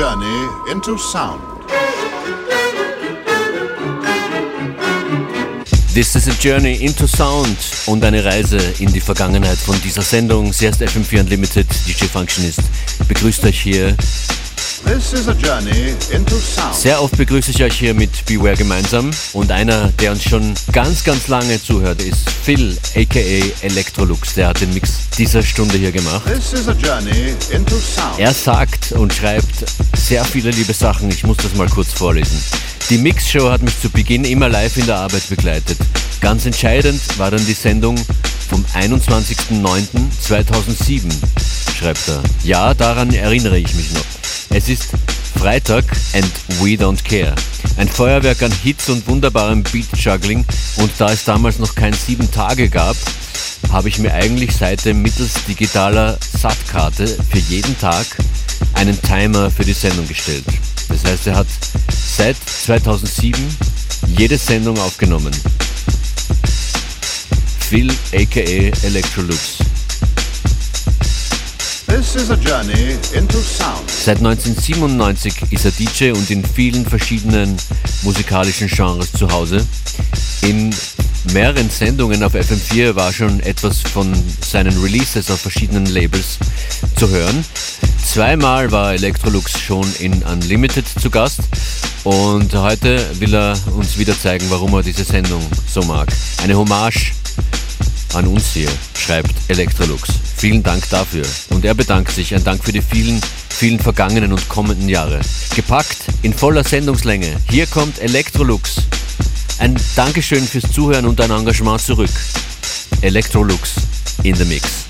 journey into sound. This is a journey into sound und eine Reise in die Vergangenheit von dieser Sendung. Sie heißt FM4 Unlimited, DJ Functionist. Begrüßt euch hier. This is a journey into sound. Sehr oft begrüße ich euch hier mit Beware gemeinsam und einer, der uns schon ganz, ganz lange zuhört, ist Phil, aka Electrolux. Der hat den Mix dieser Stunde hier gemacht. This is a journey into sound. Er sagt und schreibt sehr viele liebe Sachen. Ich muss das mal kurz vorlesen. Die Mixshow hat mich zu Beginn immer live in der Arbeit begleitet. Ganz entscheidend war dann die Sendung vom 21.09.2007, schreibt er. Ja, daran erinnere ich mich noch. Es ist Freitag and we don't care. Ein Feuerwerk an Hits und wunderbarem Beat-Juggling und da es damals noch kein sieben Tage gab, habe ich mir eigentlich seitdem mittels digitaler SAT-Karte für jeden Tag einen Timer für die Sendung gestellt. Das heißt, er hat seit 2007 jede Sendung aufgenommen. Phil aka Electrolux. This is a journey into sound. Seit 1997 ist er DJ und in vielen verschiedenen musikalischen Genres zu Hause. In mehreren Sendungen auf FM4 war schon etwas von seinen Releases auf verschiedenen Labels zu hören. Zweimal war Electrolux schon in Unlimited zu Gast und heute will er uns wieder zeigen, warum er diese Sendung so mag. Eine Hommage an uns hier, schreibt Electrolux. Vielen Dank dafür. Und er bedankt sich, ein Dank für die vielen, vielen vergangenen und kommenden Jahre. Gepackt in voller Sendungslänge. Hier kommt Electrolux. Ein Dankeschön fürs Zuhören und dein Engagement zurück. Electrolux in the Mix.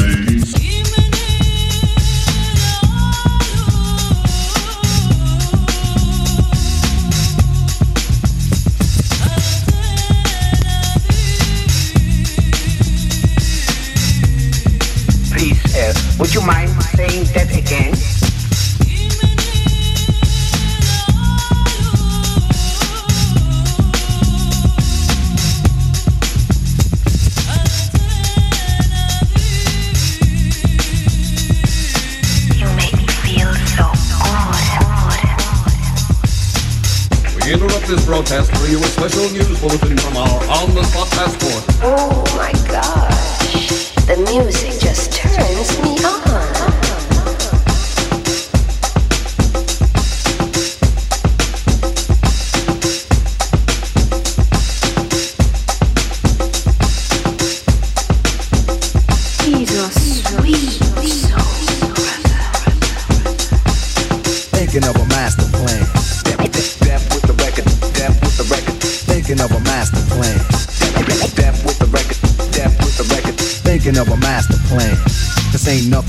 would you mind saying that again? You make me feel so good. We interrupt this broadcast to bring you a special news bulletin from our on-the-spot passport. Oh my gosh. The music just turns me on.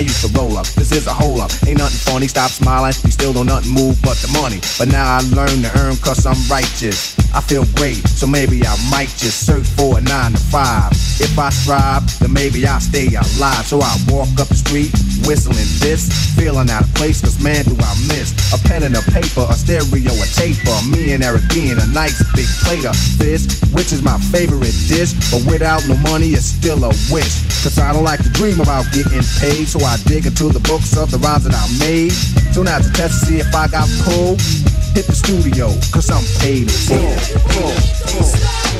I used to roll up. This is a hole up. Ain't nothing funny. Stop smiling. We still don't nothing move but the money. But now I learn to earn cause I'm righteous. I feel great, so maybe I might just search for a nine to five. If I strive, then maybe I'll stay alive. So I walk up the street, whistling this, feeling out of place, cause man, do I miss a pen and a paper, a stereo, a taper. Me and Eric being a nice big plate of fish, which is my favorite dish. But without no money, it's still a wish. Cause I don't like to dream about getting paid, so I dig into the books of the rhymes that I made. So out to test to see if I got pulled, hit the studio, cause I'm paid full. full,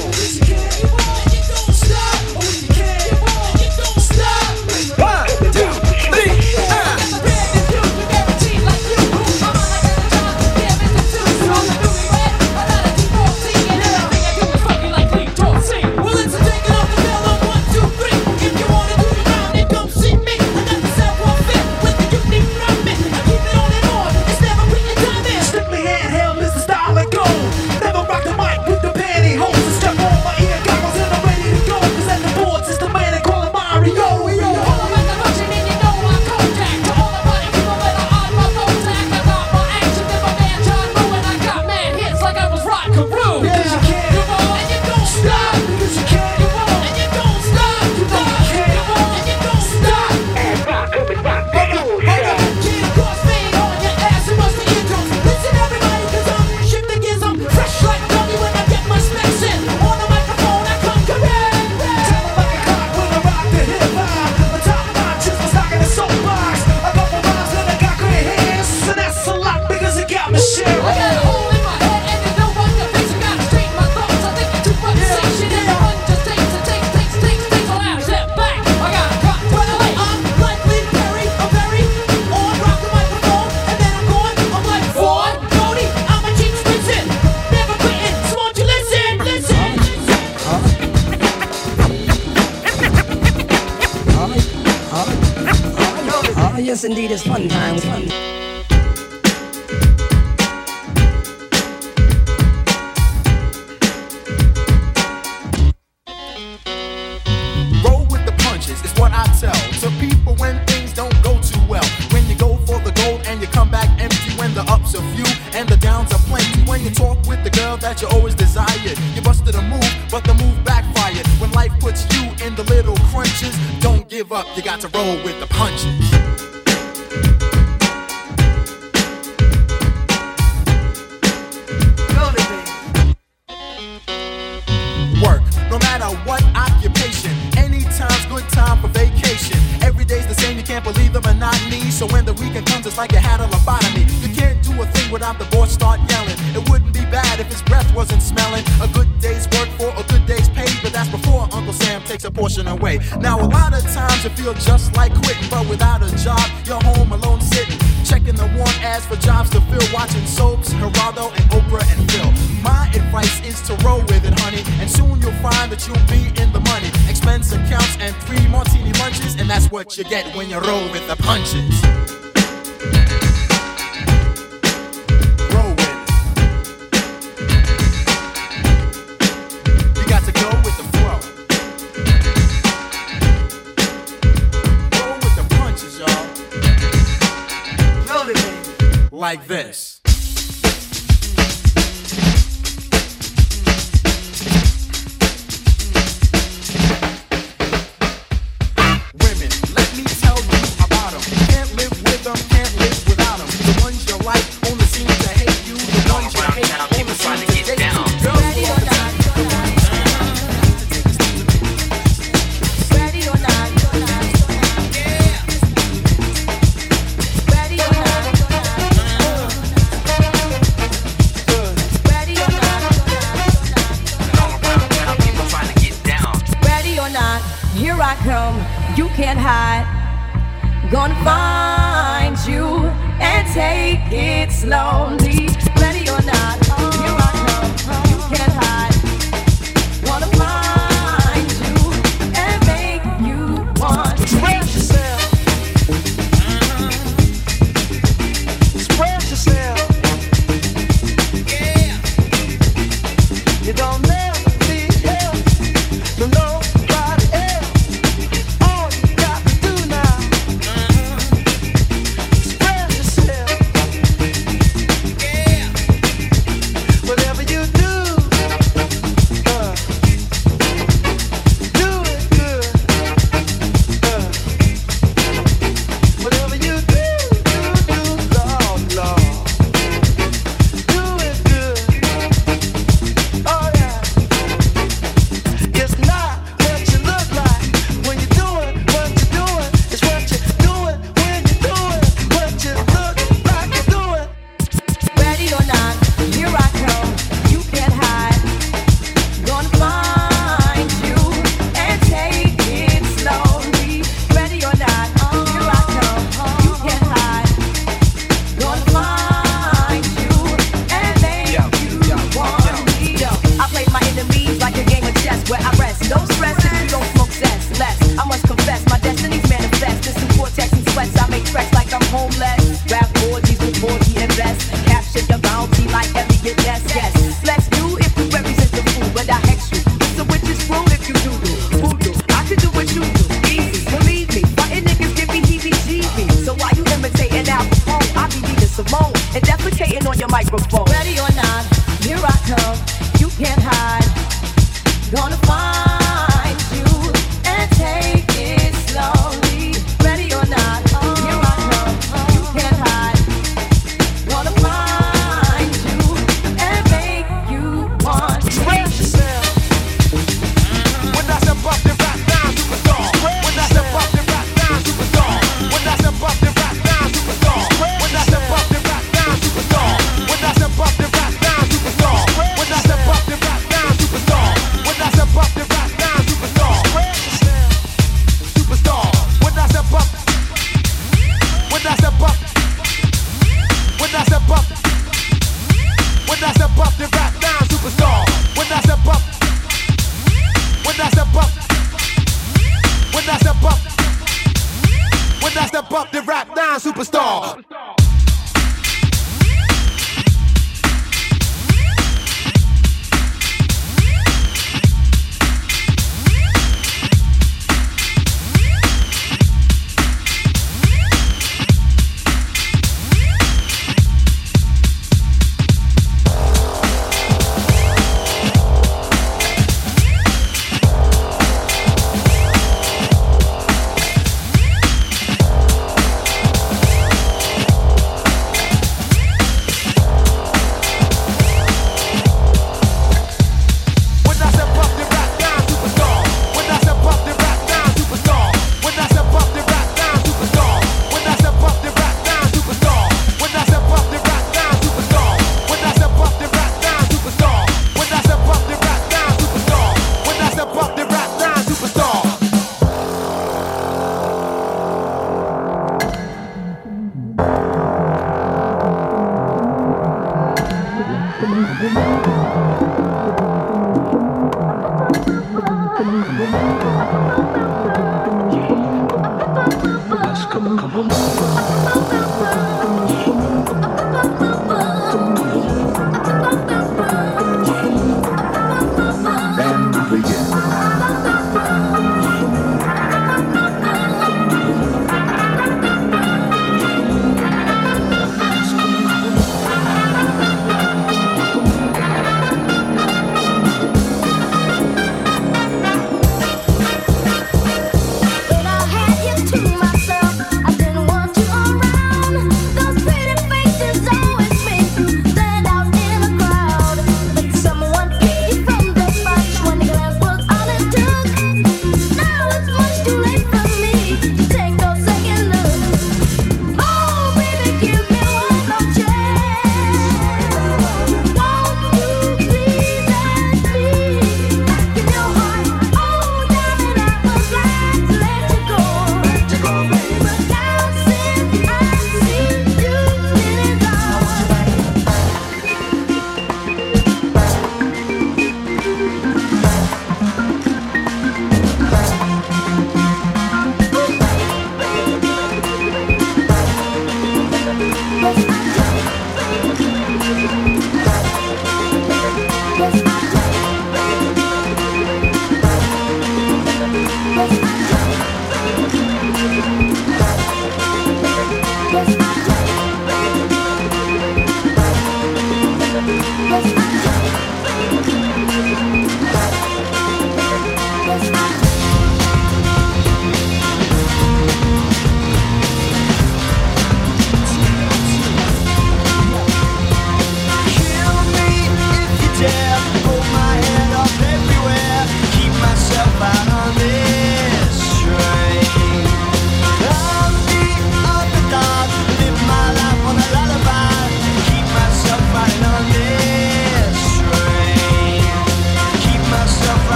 that you always desired. You busted a move, but the move backfired. When life puts you in the little crunches, don't give up, you got to roll with it.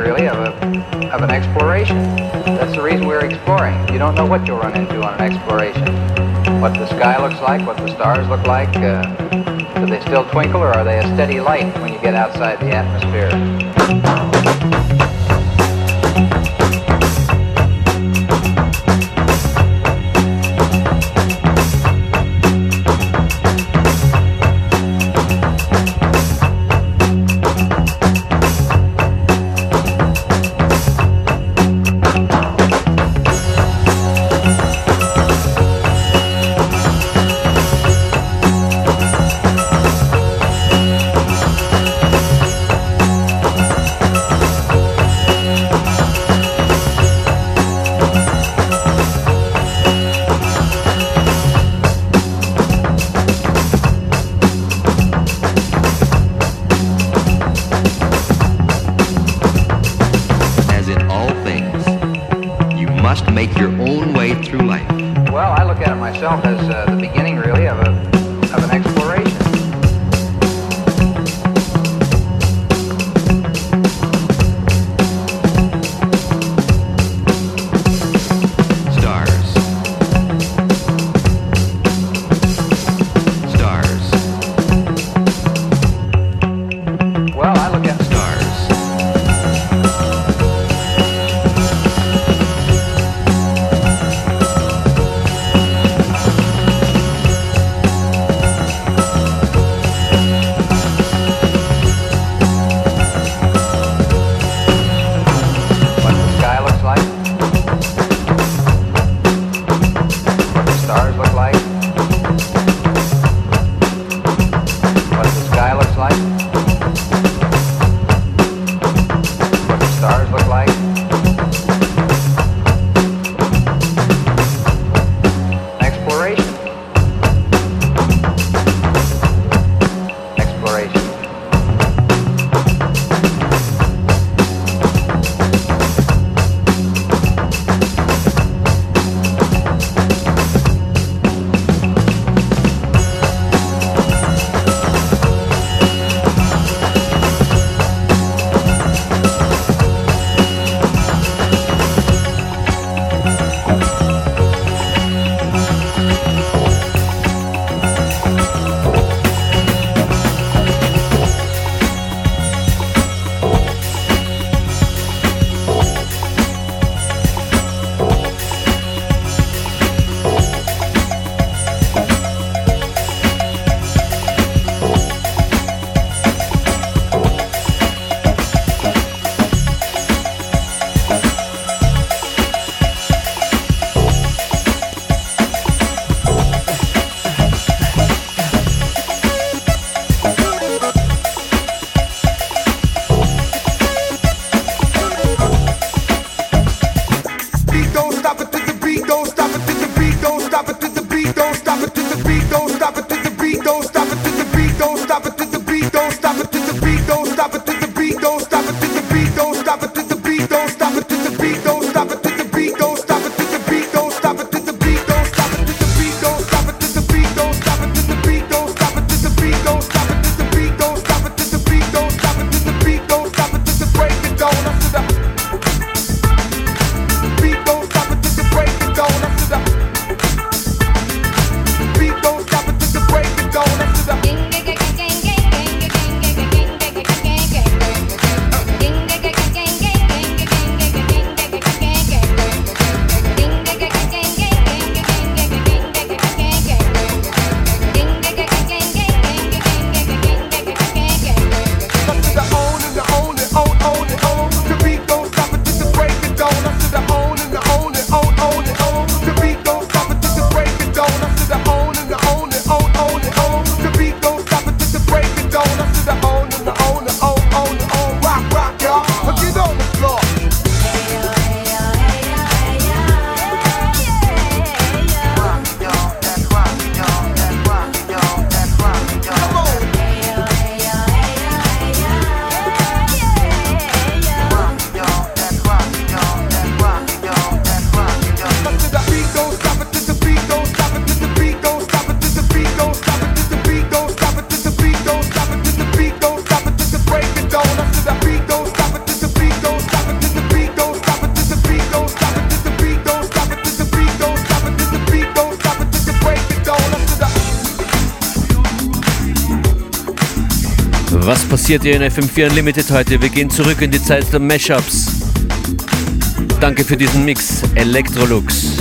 really, of, a, of an exploration. That's the reason we're exploring. You don't know what you'll run into on an exploration. What the sky looks like, what the stars look like. Uh, do they still twinkle, or are they a steady light when you get outside the atmosphere? it up the Was passiert hier in FM4 Unlimited heute? Wir gehen zurück in die Zeit der Mashups. Danke für diesen Mix, Electrolux.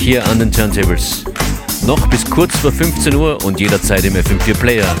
Hier an den Turntables. Noch bis kurz vor 15 Uhr und jederzeit im FM4 Player.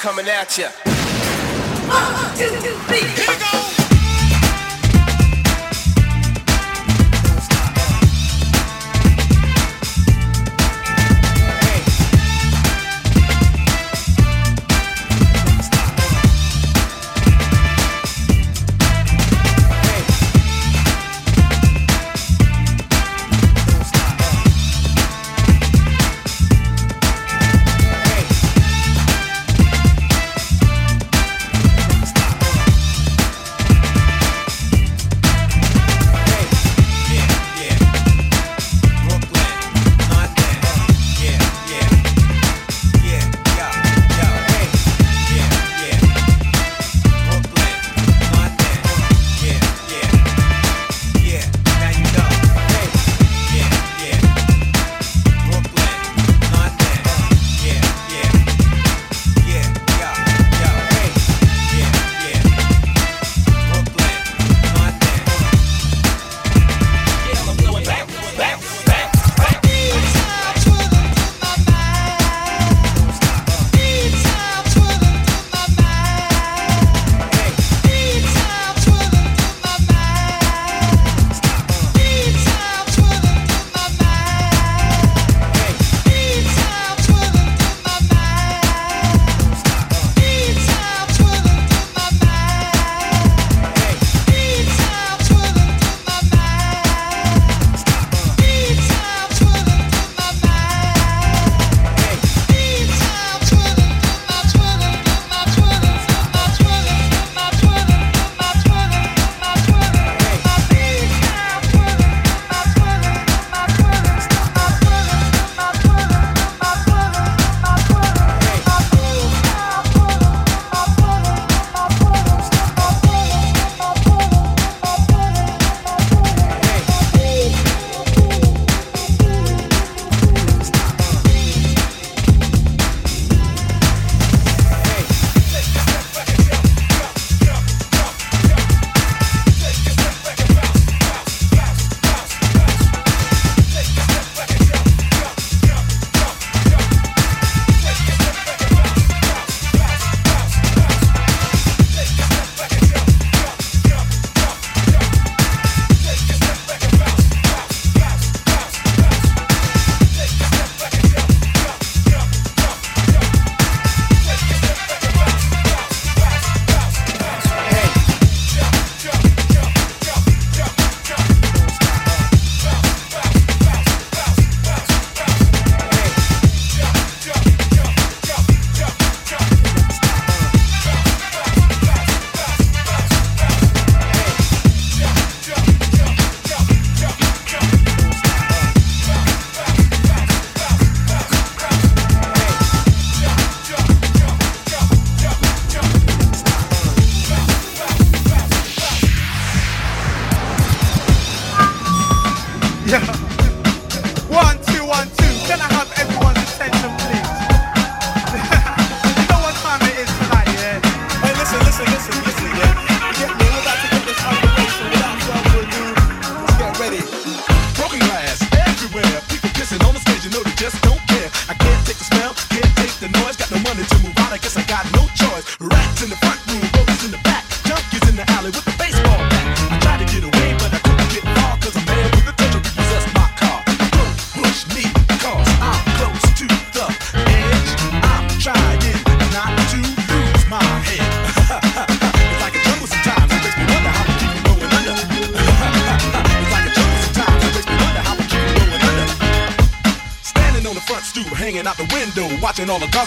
Coming at you. One, two, three,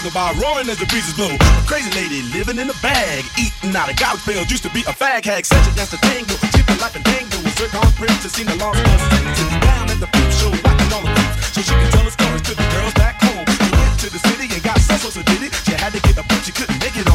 caused by roaring as the breezes blow. Crazy lady living in a bag, eating out of garbage pails. Used to be a fag hag, such a dance tango, chipping like a tango. Circa on prince to sing the long down at the peep show, watching all the peeps, so she can tell her stories to the girls back home. She went to the city and got so so did it. She had to get a punch, she couldn't make it.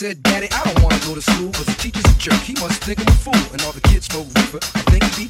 said, Daddy, I don't wanna go to school, cause the teacher's a jerk. He must think I'm a fool. And all the kids smoke reefer. I think he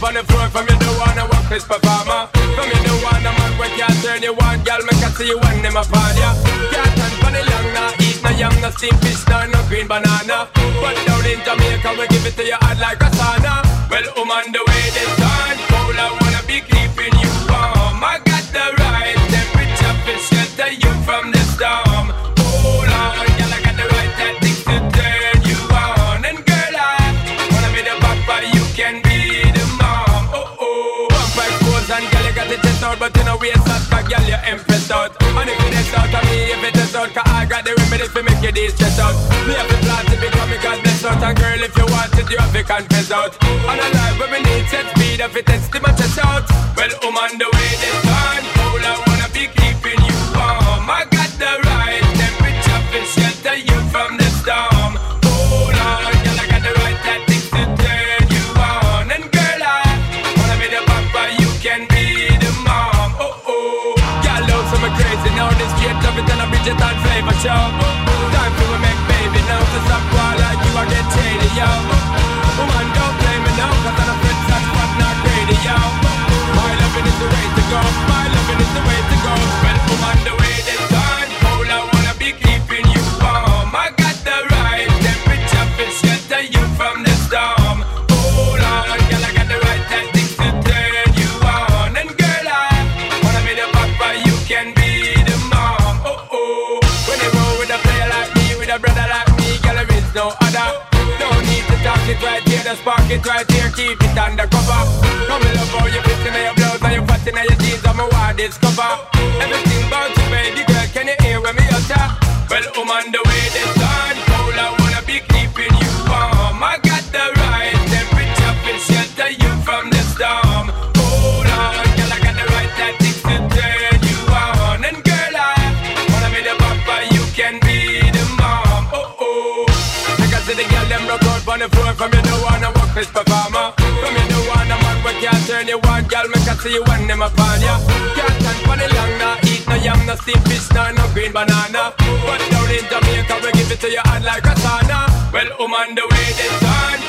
up on the floor from you the one I walk this performer. From you the one a man when can't turn you on, girl, make I see you when them upon ya. Can't stand for the long, nah, eat no young, no steam fish, nah, no green banana. But down in Jamaica, we give it to you hot like a sauna. Well, um, on the way this time, cold, I wanna be keeping you warm. I got the right temperature, fish, to you from the storm. girl, you empress out. And if you test out of me, if it is out, cause I got the remedy for make you this stress out. Me have the plan to become a godless out. And girl, if you want it, you have to confess out. And a life where we need set speed, if it is, the match out. Well, um, the way, this tchau. There's no other. No need to talk it right here, the spark it right here, keep it undercover. Come in love how you fit in your blouse and you fat in your jeans, I'm a wild discover. Everything about you, baby girl, can you hear when me utter? Well, I'm on the way this time, wanna performer. From you don't wanna man we can't turn you on, girl. Make I see you when them upon ya. Can't stand for the long, nah eat no yam, no steamed fish, nah no green banana. But down in Jamaica, we give it to you hot like a sauna. Well, on the way this time,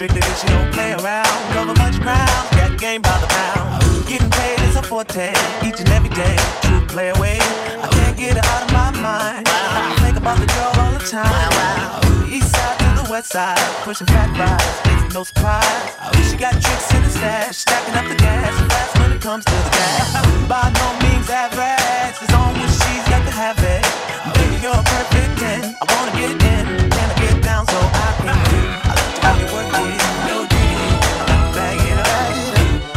Strictly bitch, she don't play around. Cover much ground, got game by the pound. Getting paid is a forte, each and every day. True play away, I can't get her out of my mind. I think about the girl all the time. East side to the west side, pushing fat rides, it's no surprise. She got tricks in the stash, stacking up the gas, fast when it comes to the gas. By no means average, as long as she's got to have it. Baby, you're perfect 10. I wanna get in,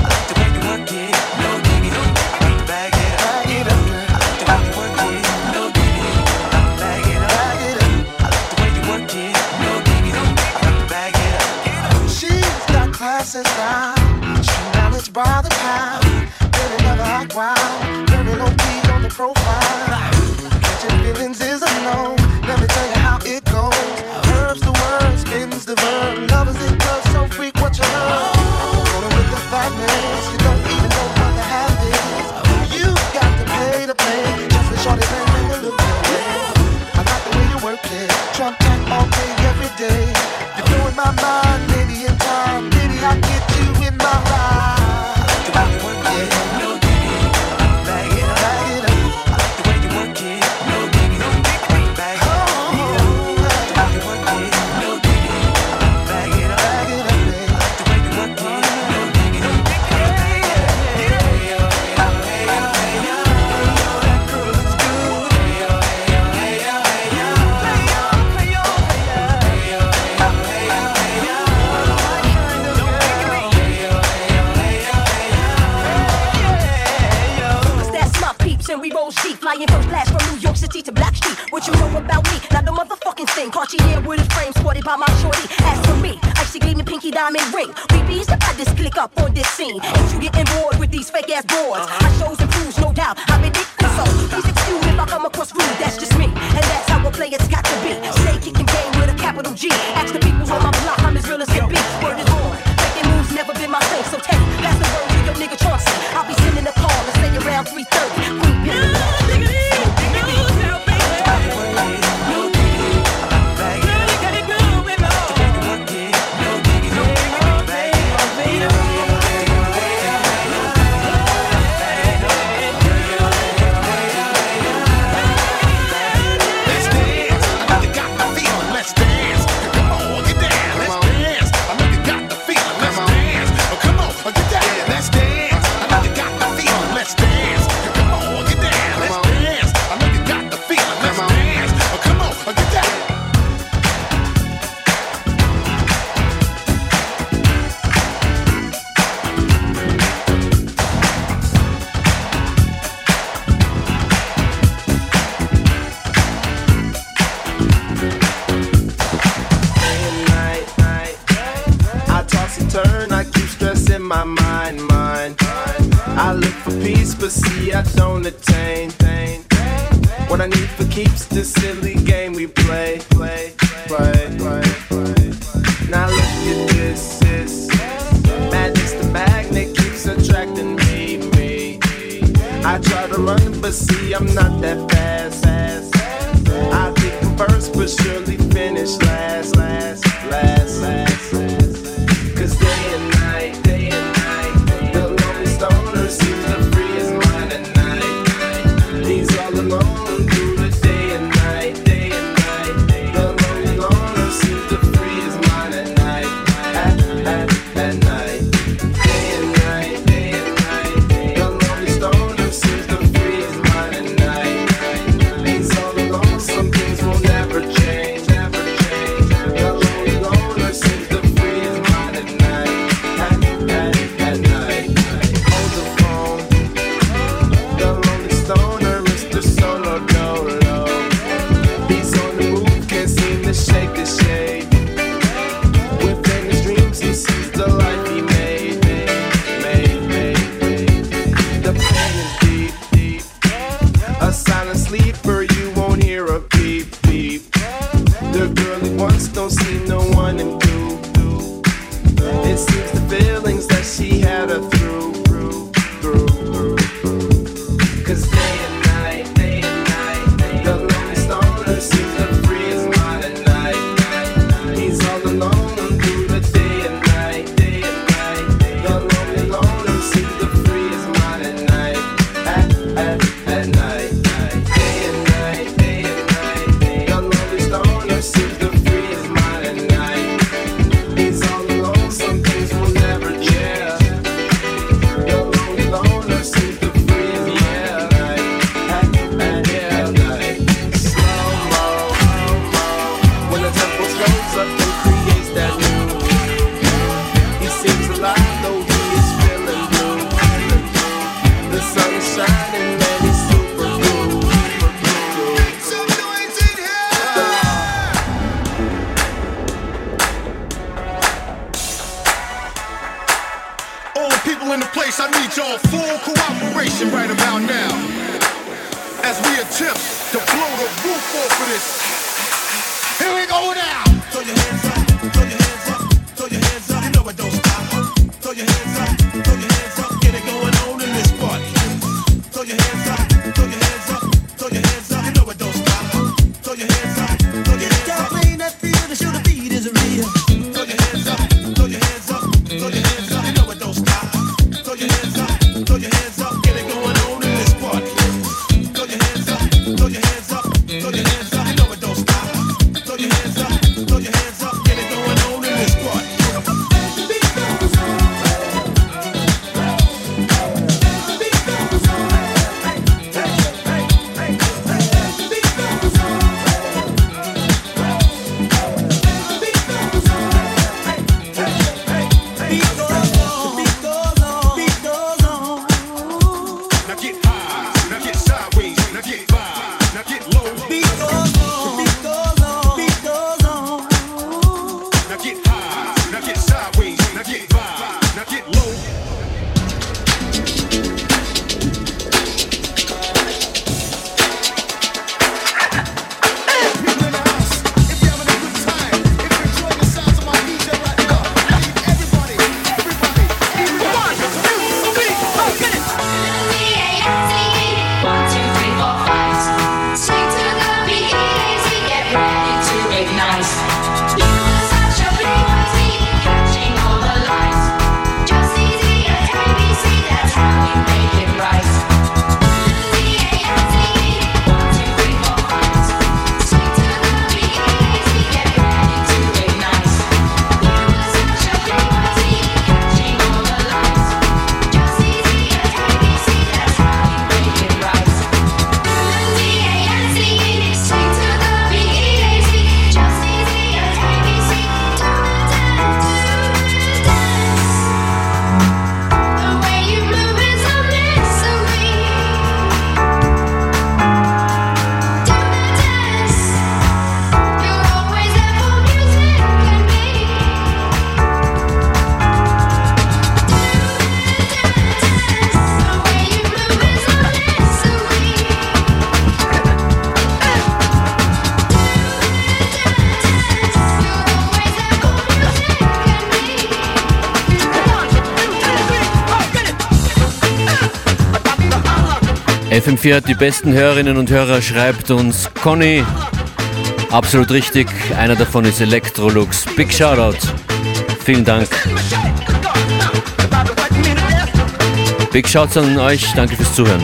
like the way you work it, no. I like to bag it bag it up. I like the way you work it, no. I like to bag it up. I like the way you work it, no. I like to bag it up. She's got class and style. She managed by the low key on the profile. Feelings is a thing. Cartier with a frame sported by my shorty. As for me, icy gleaming pinky diamond ring. We bees the this click up on this scene. Ain't you getting bored with these fake ass boards? Uh-huh. My shows and proves, no doubt. I'm ridiculous. So please excuse if I come across rude. That's just me. And that's how a player's got to be. Stay kicking game with a capital G. Ask the peoples on my block. I'm as real as can be. I look for peace, but see, I don't attain. What I need for keeps this silly game we play, play, play, play, play. Now look at this, this madness, the magnet keeps attracting me, me. I try to run, but see, I'm not that fast. I think I'm first, but surely FM4 hat die besten Hörerinnen und Hörer, schreibt uns Conny. Absolut richtig, einer davon ist Electrolux. Big Shoutout. Vielen Dank. Big Shouts an euch, danke fürs Zuhören.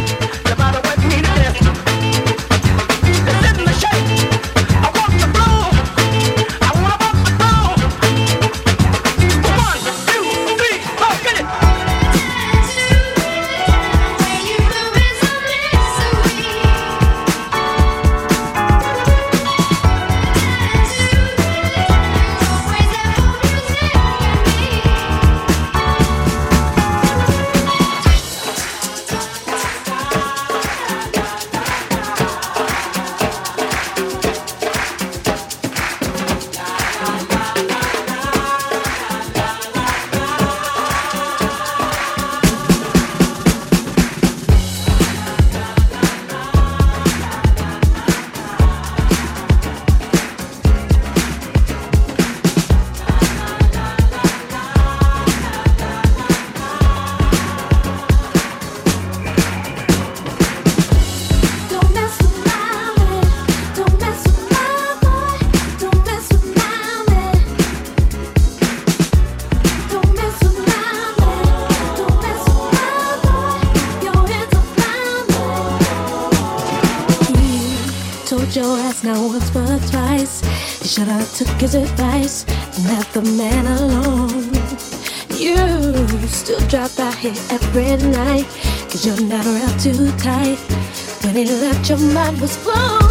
Took his advice and left the man alone. You still drop by here every night, cause you're not around too tight. When he left, your mind was blown.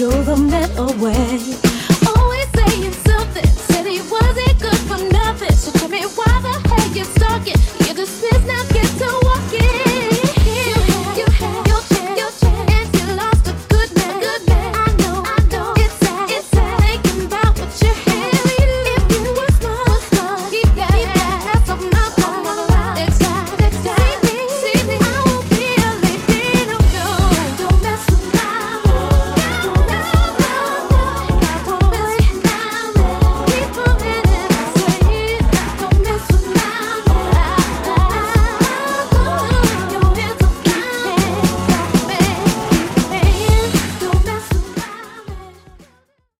Drove the men away.